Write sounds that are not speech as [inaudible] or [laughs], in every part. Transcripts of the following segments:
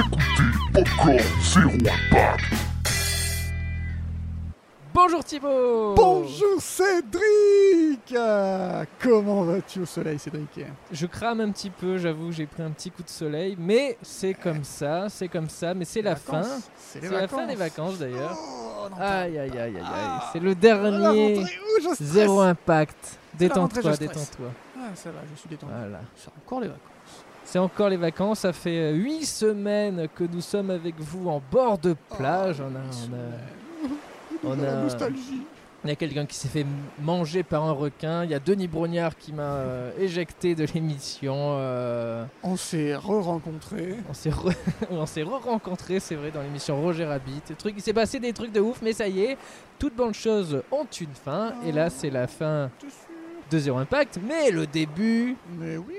écoutez Popcorn Zéro Impact. Bonjour Thibaut Bonjour Cédric Euh, Comment vas-tu au soleil Cédric? Je crame un petit peu, j'avoue, j'ai pris un petit coup de soleil, mais c'est comme ça, c'est comme ça, mais c'est la vacances, fin. C'est la fin des vacances d'ailleurs. Oh, Aïe aïe aïe aïe aïe, Ah. c'est le dernier zéro impact. Détends-toi, détends-toi. Ah, ça va, je suis détendu. Voilà. C'est encore les vacances. C'est encore les vacances, ça fait 8 semaines que nous sommes avec vous en bord de plage. on a, on a, on [laughs] La a- nostalgie. Il y a quelqu'un qui s'est fait manger par un requin. Il y a Denis Brognard qui m'a euh, éjecté de l'émission. euh, On s'est re-rencontrés. on s'est re- [laughs] on s'est re-rencontrés, c'est vrai, dans l'émission Roger Rabbit. Il s'est passé des trucs de ouf, mais ça y est, toutes bonnes choses ont une fin. Et là, c'est la fin T'es sûr de Zéro Impact, mais le début Mais oui.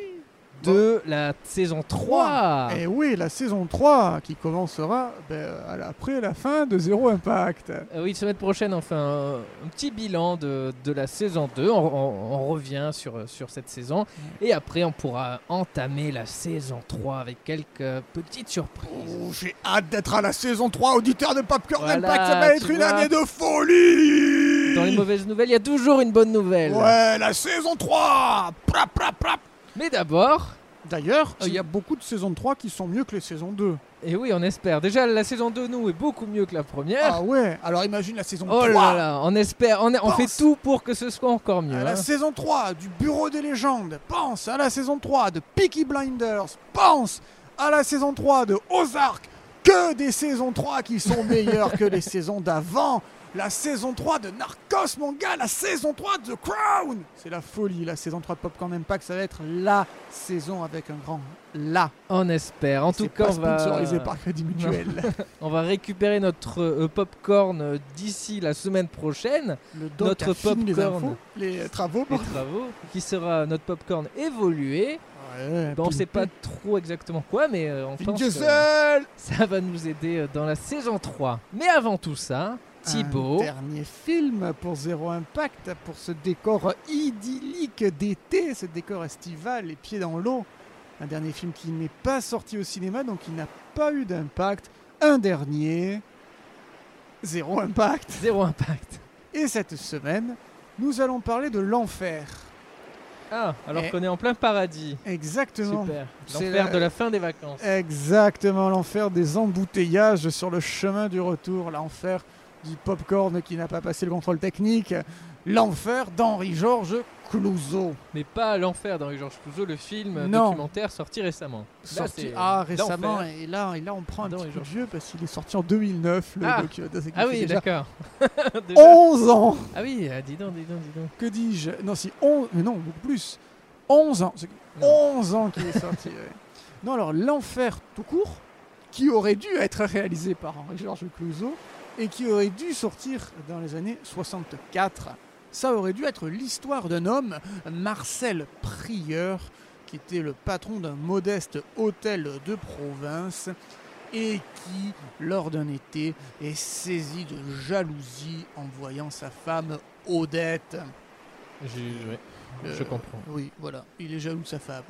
De la saison 3. Et oui, la saison 3 qui commencera ben, après la fin de Zéro Impact. Euh, oui, semaine prochaine, on fait un, petit bilan de, de la saison 2. On, on- on revient sur, sur cette saison. Et après, on pourra entamer la saison 3 avec quelques petites surprises. Oh, j'ai hâte d'être à la saison 3, auditeur de Popcorn Voilà, Impact, ça va être une vois. année de folie Dans les mauvaises nouvelles, il y a toujours une bonne nouvelle. Ouais, la saison 3 Prap, prap, prap. Mais d'abord, D'ailleurs, euh, il y a beaucoup de saisons 3 qui sont mieux que les saisons 2. et oui, on espère. Déjà, la saison 2, nous, est beaucoup mieux que la première. Ah ouais, alors imagine la saison oh 3 là là, on espère. On, on fait tout pour que ce soit encore mieux. à la hein. saison 3 du Bureau des légendes, pense à la saison 3 de Peaky Blinders, pense à la saison 3 de Ozark, que des saisons 3 qui sont meilleures que les [laughs] saisons d'avant, la saison 3 de Narcos mon gars, la saison 3 de The Crown. C'est la folie, la saison 3 de Popcorn Impact, ça va être la saison avec un grand la. On espère. En tout cas, pas on va, sponsorisé par Crédit Mutuel. [laughs] on va récupérer notre euh, popcorn euh, d'ici la semaine prochaine. Le doc Notre a fini les popcorn. infos, les travaux. Les travaux, qui sera notre popcorn évolué. Ouais, Bon, on puis- sait pas trop exactement quoi, mais euh, on Vin pense que ça va nous aider euh, dans la saison 3. Mais avant tout ça, Thibaut, Un dernier film pour Zéro Impact, pour ce décor idyllique d'été, ce décor estival, les pieds dans l'eau. Un dernier film qui n'est pas sorti au cinéma, donc qui n'a pas eu d'impact. Un dernier, Zéro Impact. zéro impact. Et cette semaine, nous allons parler de l'enfer. Ah, alors Et- qu'on est en plein paradis. Exactement. Super. L'enfer la- de la fin des vacances. Exactement, l'enfer des embouteillages sur le chemin du retour, l'enfer du popcorn qui n'a pas passé le contrôle technique, l'enfer d'Henri-Georges Clouzot. Mais pas l'enfer d'Henri-Georges Clouzot, le film Non. documentaire sorti récemment. Là, Sorti ah, récemment, et là, et là on prend un petit peu vieux parce qu'il est sorti en 2009, le Ah. Ah oui, d'accord. [laughs] Déjà 11 ans Ah oui, ah, dis donc, dis donc, dis donc. Que dis-je? Non, si 11, mais non, beaucoup plus. 11 ans, c'est Non. 11 ans qu'il est sorti. ouais. Non, alors l'enfer tout court, qui aurait dû être réalisé par Henri-Georges Clouzot et qui aurait dû sortir dans les années 64. Ça aurait dû être l'histoire d'un homme, Marcel Prieur, qui était le patron d'un modeste hôtel de province et qui, lors d'un été, est saisi de jalousie en voyant sa femme Odette. J'ai- ouais, Euh, Je comprends. Oui, voilà, il est jaloux de sa femme.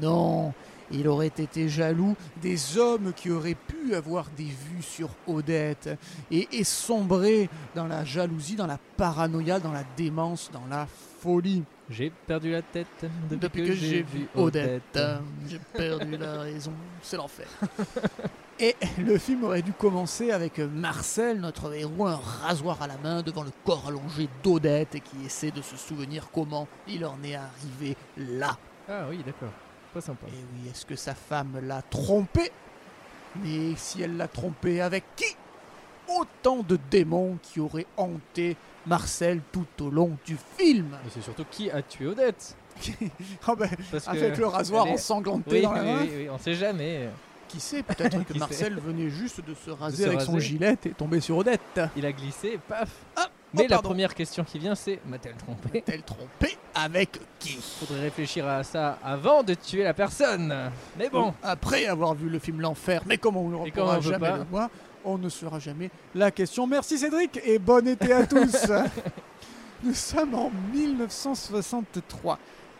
non, il aurait été jaloux des hommes qui auraient pu avoir des vues sur Odette et, et sombrer dans la jalousie, dans la paranoïa, dans la démence, dans la folie. J'ai perdu la tête depuis, Depuis que j'ai vu Odette, j'ai perdu la raison, c'est l'enfer. [laughs] Et le film aurait dû commencer avec Marcel, notre héros, un rasoir à la main devant le corps allongé d'Odette et qui essaie de se souvenir comment il en est arrivé là. Ah oui, d'accord. Pas sympa. Et oui, est-ce que sa femme l'a trompé? Mais si elle l'a trompé, avec qui? Autant de démons qui auraient hanté Marcel tout au long du film. Mais c'est surtout qui a tué Odette? [laughs] Ah ben, avec le rasoir est- ensanglanté Oui, dans la oui, main. oui, oui, on sait jamais. Qui sait, peut-être [laughs] que Marcel venait juste de se raser se avec son gilet et tomber sur Odette. Il a glissé, et paf. Ah, Mais oh, la première question qui vient, c'est m'a-t-elle trompé Elle trompé avec qui Faudrait réfléchir à ça avant de tuer la personne. Mais bon, Après avoir vu le film L'Enfer, mais comment on ne pourra jamais pas. le voir, on ne saura jamais la question. Merci Cédric et bon été à tous. [laughs] Nous sommes en 1963.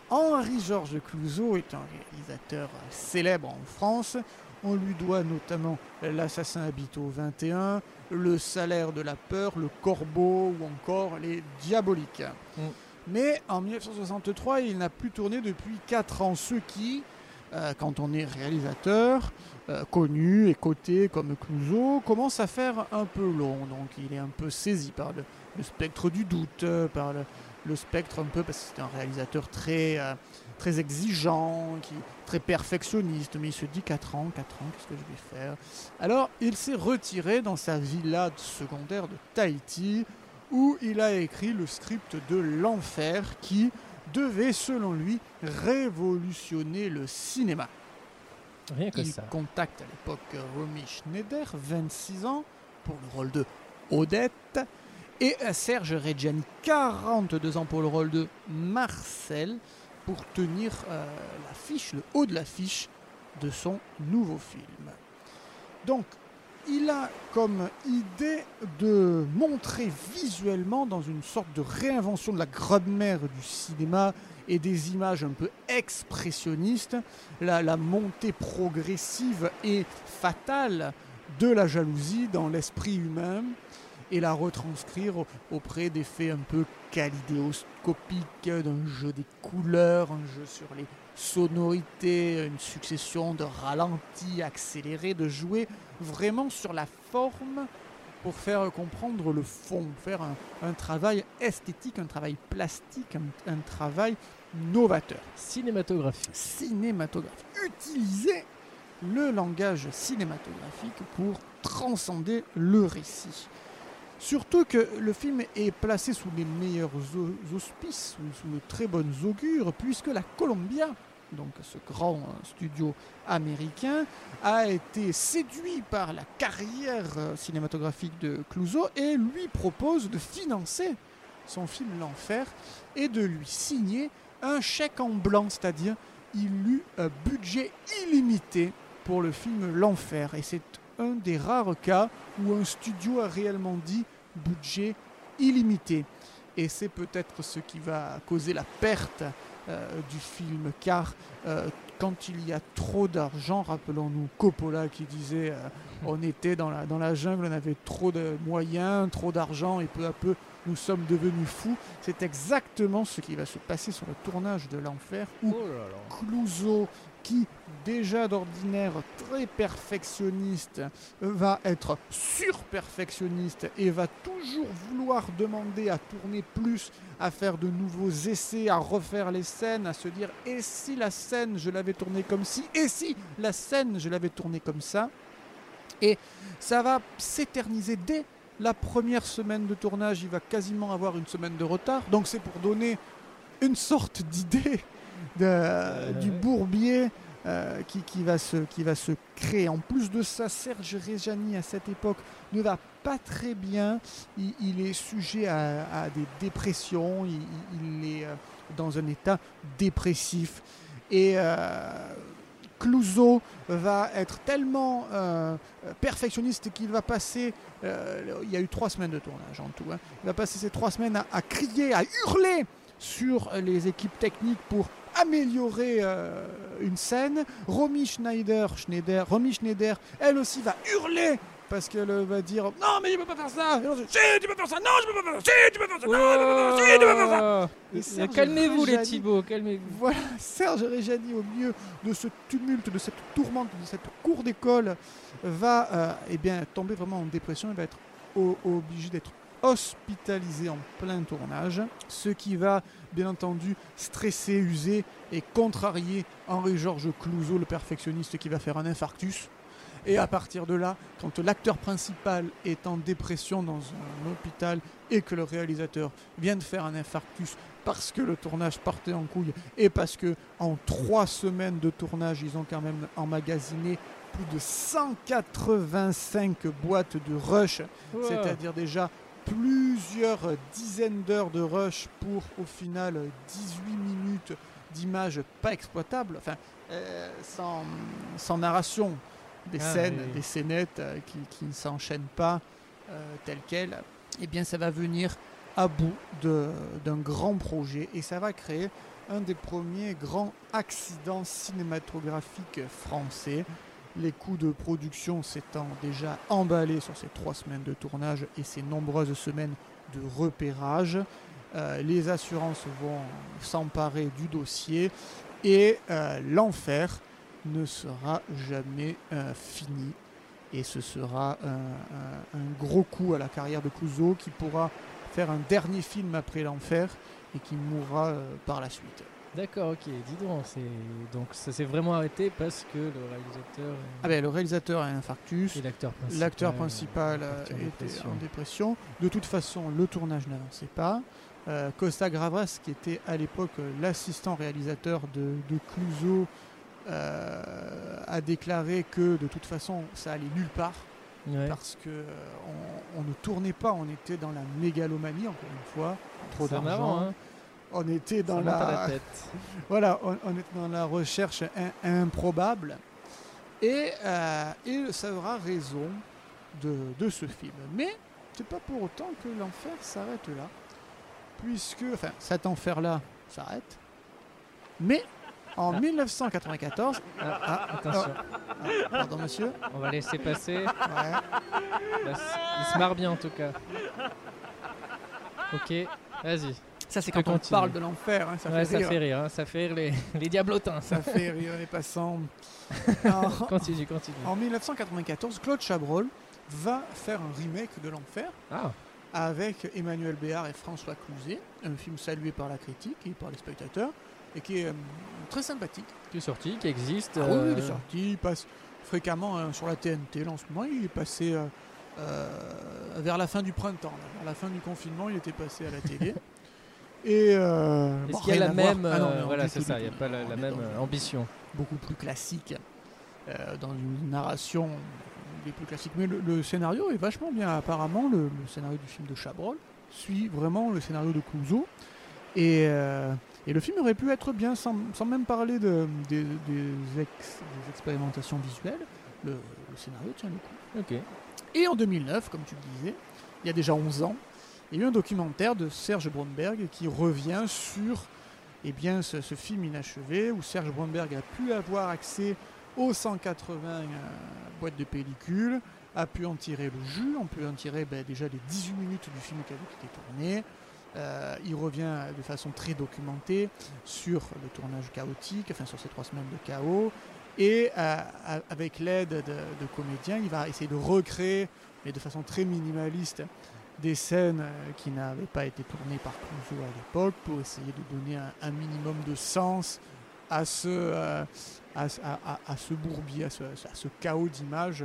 Henri-Georges Clouzot est un réalisateur célèbre en France. On lui doit notamment L'assassin habite au 21, Le salaire de la peur, Le corbeau ou encore Les diaboliques. Mm. Mais en 1963, il n'a plus tourné depuis 4 ans, ce qui, euh, quand on est réalisateur, euh, connu et coté comme Clouseau, commence à faire un peu long. Donc il est un peu saisi par le, le spectre du doute, euh, par le, le spectre un peu, parce que c'est un réalisateur très, euh, très exigeant, qui, très perfectionniste, mais il se dit 4 ans, 4 ans, qu'est-ce que je vais faire? Alors il s'est retiré dans sa villa secondaire de Tahiti, où il a écrit le script de L'Enfer, qui devait, selon lui, révolutionner le cinéma. Rien que Il ça. contacte à l'époque Romy Schneider, 26 ans, pour le rôle de Odette, et Serge Reggiani, 42 ans, pour le rôle de Marcel, pour tenir euh, le haut de l'affiche de son nouveau film. Donc, il a comme idée de montrer visuellement, dans une sorte de réinvention de la grammaire du cinéma et des images un peu expressionnistes, la montée progressive et fatale de la jalousie dans l'esprit humain et la retranscrire au- auprès d'effets un peu kalidéoscopiques, d'un jeu des couleurs, un jeu sur les sonorités, une succession de ralentis accélérés, de jouer vraiment sur la forme pour faire comprendre le fond, faire un, un travail esthétique, un travail plastique, un- un travail novateur Cinématographie. cinématographique. Utiliser le langage cinématographique pour transcender le récit. Surtout que le film est placé sous les meilleurs au- auspices, sous, sous de très bonnes augures, puisque la Columbia, donc ce grand euh, studio américain, a été séduit par la carrière euh, cinématographique de Clouseau et lui propose de financer son film L'Enfer et de lui signer un chèque en blanc, c'est-à-dire il eut un budget illimité pour le film L'Enfer. Et c'est un des rares cas où un studio a réellement dit budget illimité. Et c'est peut-être ce qui va causer la perte euh, du film, car euh, quand il y a trop d'argent, rappelons-nous Coppola qui disait euh, on était dans la, dans la jungle, on avait trop de moyens, trop d'argent, et peu à peu nous sommes devenus fous. C'est exactement ce qui va se passer sur le tournage de l'enfer, où Oh là là. Clouseau, qui déjà d'ordinaire très perfectionniste, va être surperfectionniste et va toujours vouloir demander à tourner plus, à faire de nouveaux essais, à refaire les scènes, à se dire et si la scène je l'avais tournée comme ci, et si la scène je l'avais tournée comme ça? Et ça va s'éterniser dès la première semaine de tournage, il va quasiment avoir une semaine de retard. Donc c'est pour donner une sorte d'idée de- du bourbier euh, qui, qui va se, qui va se créer. En plus de ça, Serge Reggiani à cette époque ne va pas très bien. Il, est sujet à, des dépressions, il, est euh, dans un état dépressif. Et euh, Clouseau va être tellement euh, perfectionniste qu'il va passer, euh, il y a eu trois semaines de tournage en tout, hein. il va passer ces trois semaines à crier, à hurler sur les équipes techniques pour améliorer euh, une scène. Romy Schneider, Schneider, Romy Schneider, elle aussi va hurler parce qu'elle va dire non mais je peux pas faire ça. Et si tu peux faire ça, non je peux pas faire ça, si tu peux faire ça, non je peux pas faire ça, si tu peux faire ça. Et Serge Calmez-vous les Thibaut, calmez-vous. voilà, Serge Reggiani, au milieu de ce tumulte, de cette tourmente, de cette cour d'école, va euh, eh bien, tomber vraiment en dépression. Il va être obligé d'être hospitalisé en plein tournage, ce qui va bien entendu stresser, user et contrarier Henri-Georges Clouzot, le perfectionniste, qui va faire un infarctus. Et à partir de là, quand l'acteur principal est en dépression dans un hôpital et que le réalisateur vient de faire un infarctus parce que le tournage partait en couille et parce que en trois semaines de tournage, ils ont quand même emmagasiné plus de 185 boîtes de rush, Wow. c'est-à-dire déjà plusieurs dizaines d'heures de rush pour au final 18 minutes d'images pas exploitables, enfin euh, sans, sans narration, des Ah, scènes, oui. des scénettes euh, qui, qui ne s'enchaînent pas euh, telles quelles, eh bien ça va venir à bout d'un grand projet et ça va créer un des premiers grands accidents cinématographiques français. Les coûts de production s'étant déjà emballés sur ces trois semaines de tournage et ces nombreuses semaines de repérage, euh, les assurances vont s'emparer du dossier et euh, l'enfer ne sera jamais euh, fini. Et ce sera un, gros coup à la carrière de Clouseau qui pourra faire un dernier film après l'enfer et qui mourra par la suite. D'accord, ok, dis donc. c'est- Donc ça s'est vraiment arrêté parce que le réalisateur Ah ben, le réalisateur a un infarctus, et l'acteur principal, l'acteur principal euh, parti en était dépression. en dépression. De toute façon, le tournage n'avançait pas. Euh, Costa Gravas, qui était à l'époque euh, l'assistant réalisateur de, de Clouseau, euh, a déclaré que de toute façon, ça allait nulle part. Ouais. parce que euh, on, on ne tournait pas, on était dans la mégalomanie encore une fois, trop d'argent. hein On était dans la, la tête. [laughs] voilà, on, on était dans la recherche in- improbable et, euh, et ça aura raison de, de ce film. Mais c'est pas pour autant que l'enfer s'arrête là, puisque enfin cet enfer là s'arrête, mais en Ah. 1994, Ah, ah, Attention, ah, pardon monsieur, on va laisser passer. ouais, Là, c- il se marre bien en tout cas. Ok, vas-y. Ça c'est quand on parle de l'enfer, hein, ça ouais, fait ça rire. fait rire, hein, ça fait rire les, [laughs] les diablotins. Ça. Fait rire les [laughs] passants. En, Continue, continue. en 1994, Claude Chabrol va faire un remake de l'enfer Ah, avec Emmanuel Béard et François Cluzet, un film salué par la critique et par les spectateurs et qui est euh, très sympathique. qui est sorti, qui existe. Ah oui, il est euh, sorti, il passe fréquemment euh, sur la TNT là, en ce moment, il est passé euh, vers la fin du printemps, là. vers la fin du confinement, il était passé à la télé. [laughs] Et euh, Est-ce bon, qu'il y a la même. Ah non, euh, voilà, c'est ça, il n'y a pas la, même dans- euh, ambition. beaucoup plus classique, euh, dans une narration des plus classiques. Mais le, le scénario est vachement bien. Apparemment, le, le scénario du film de Chabrol suit vraiment le scénario de Clouseau. Et, euh, et le film aurait pu être bien sans, sans même parler de, des, des ex- des expérimentations visuelles. Le, le scénario tient le coup. Ok. Et en 2009, comme tu le disais, il y a déjà 11 ans, il y a eu un documentaire de Serge Bromberg qui revient sur eh bien, ce, film inachevé où Serge Bromberg a pu avoir accès aux 180 euh, boîtes de pellicules, a pu en tirer le jus, on peut en tirer ben, déjà les 18 minutes du film qui avait été tourné. Euh, il revient de façon très documentée sur le tournage chaotique, enfin sur ces trois semaines de chaos. Et euh, avec l'aide de, de comédiens, il va essayer de recréer, mais de façon très minimaliste, des scènes euh, qui n'avaient pas été tournées par Clouseau à l'époque pour essayer de donner un, un minimum de sens à ce, euh, à, ce- à- à- à ce bourbier, à ce, à ce chaos d'images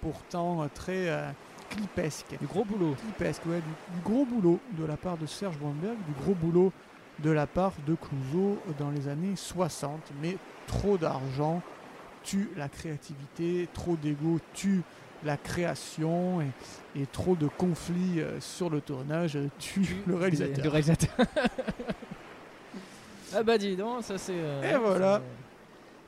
pourtant très euh, clipesque. Du gros boulot. Clipesque, ouais, du, du gros boulot de la part de Serge Bromberg, du gros boulot de la part de Clouseau dans les années 60. Mais trop d'argent tue la créativité, trop d'ego tue la création et, et trop de conflits euh, sur le tournage euh, tue le réalisateur. Le réalisateur. [laughs] ah bah dis donc, ça c'est. euh, Et voilà.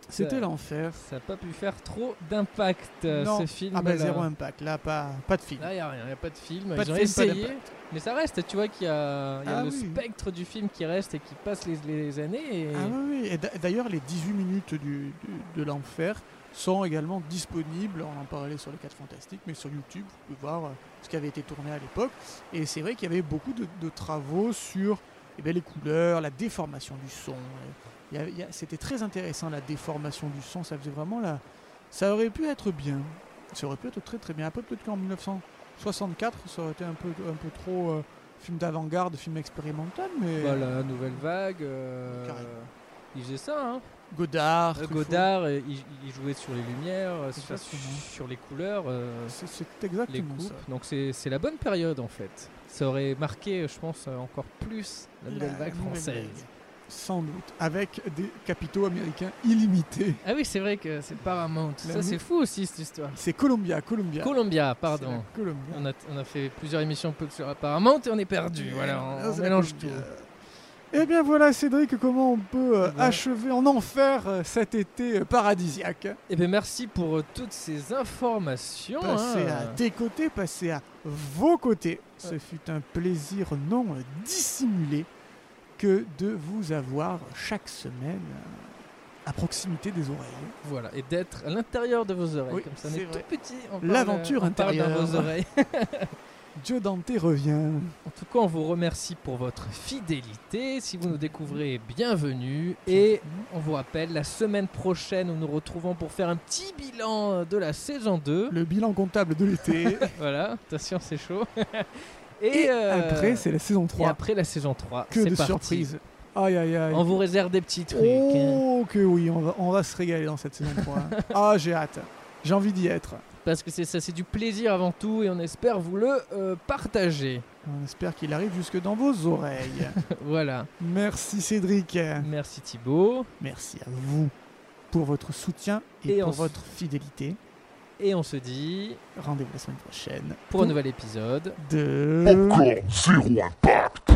C'était l'enfer. Ça n'a pas pu faire trop d'impact euh, ce film. Ah bah zéro impact, là pas, pas de film. Là, il n'y a rien, il n'y a pas de film. Pas Ils de ont film, essayé, mais ça reste. Tu vois qu'il y a, il y a Ah le oui. spectre du film qui reste et qui passe les, les années. Et... Ah oui, oui. Et d'a- d'ailleurs, les 18 minutes du, du- de l'enfer sont également disponibles. On en parlait sur les 4 Fantastiques, mais sur YouTube, vous pouvez voir euh, ce qui avait été tourné à l'époque. Et c'est vrai qu'il y avait beaucoup de, de travaux sur eh bien, les couleurs, la déformation du son. A- C'était très intéressant, la déformation du son. Ça faisait vraiment la. Ça aurait pu être bien. Ça aurait pu être très très bien. Après, peut-être qu'en 1964, ça aurait été un peu, un peu trop euh, film d'avant-garde, film expérimental, mais. Voilà, nouvelle vague. euh, Carrément. il faisait ça, hein. Godard. Euh, Truffaut. Godard, euh, il, il jouait sur les lumières, euh, sur, Exactement. sur les couleurs, C'est c'est les exactement coupes. ça. Donc c'est la bonne période en fait. Ça aurait marqué, je pense, encore plus la nouvelle vague française. Sans doute. Avec des capitaux américains illimités. Ah oui, c'est vrai que c'est Paramount. La Ça, c'est fou aussi cette histoire. C'est Columbia, Columbia. Columbia, pardon. Columbia. On a, on a fait plusieurs émissions sur Paramount et on est perdu. Voilà, on, mélange tout. Columbia. Eh bien voilà Cédric, comment on peut euh, Ouais. achever en enfer euh, cet été euh, paradisiaque Et bien merci pour toutes ces informations. Passez hein. à tes côtés, passez à vos côtés. Ce fut un plaisir non dissimulé que de vous avoir chaque semaine. à proximité des oreilles. Voilà, et d'être à l'intérieur de vos oreilles. Oui, comme ça, on c'est est tout petit. L'aventure parle dans intérieure. vos oreilles. [laughs] Joe Dante revient. En tout cas, on vous remercie pour votre fidélité. Si vous nous découvrez, bienvenue. Et on vous rappelle, la semaine prochaine, nous nous retrouvons pour faire un petit bilan de la saison 2. Le bilan comptable de l'été. [laughs] Voilà, attention, c'est chaud. [laughs] Et euh, après, c'est la saison et 3. après la saison 3. Que de parti. surprises. Aïe aïe aïe. On vous réserve des petits trucs. hein. Oh que oui, on va, on va se régaler dans cette saison 3. [laughs] ah, j'ai hâte. J'ai envie d'y être. Parce que c'est ça, c'est du plaisir avant tout et on espère vous le euh, partager. On espère qu'il arrive jusque dans vos oreilles. [laughs] voilà. Merci Cédric. Merci Thibaut. Merci à vous pour votre soutien et, Et pour votre fidélité. Et on se dit Rendez-vous la semaine prochaine pour un nouvel épisode. de... Popcorn Zéro Impact.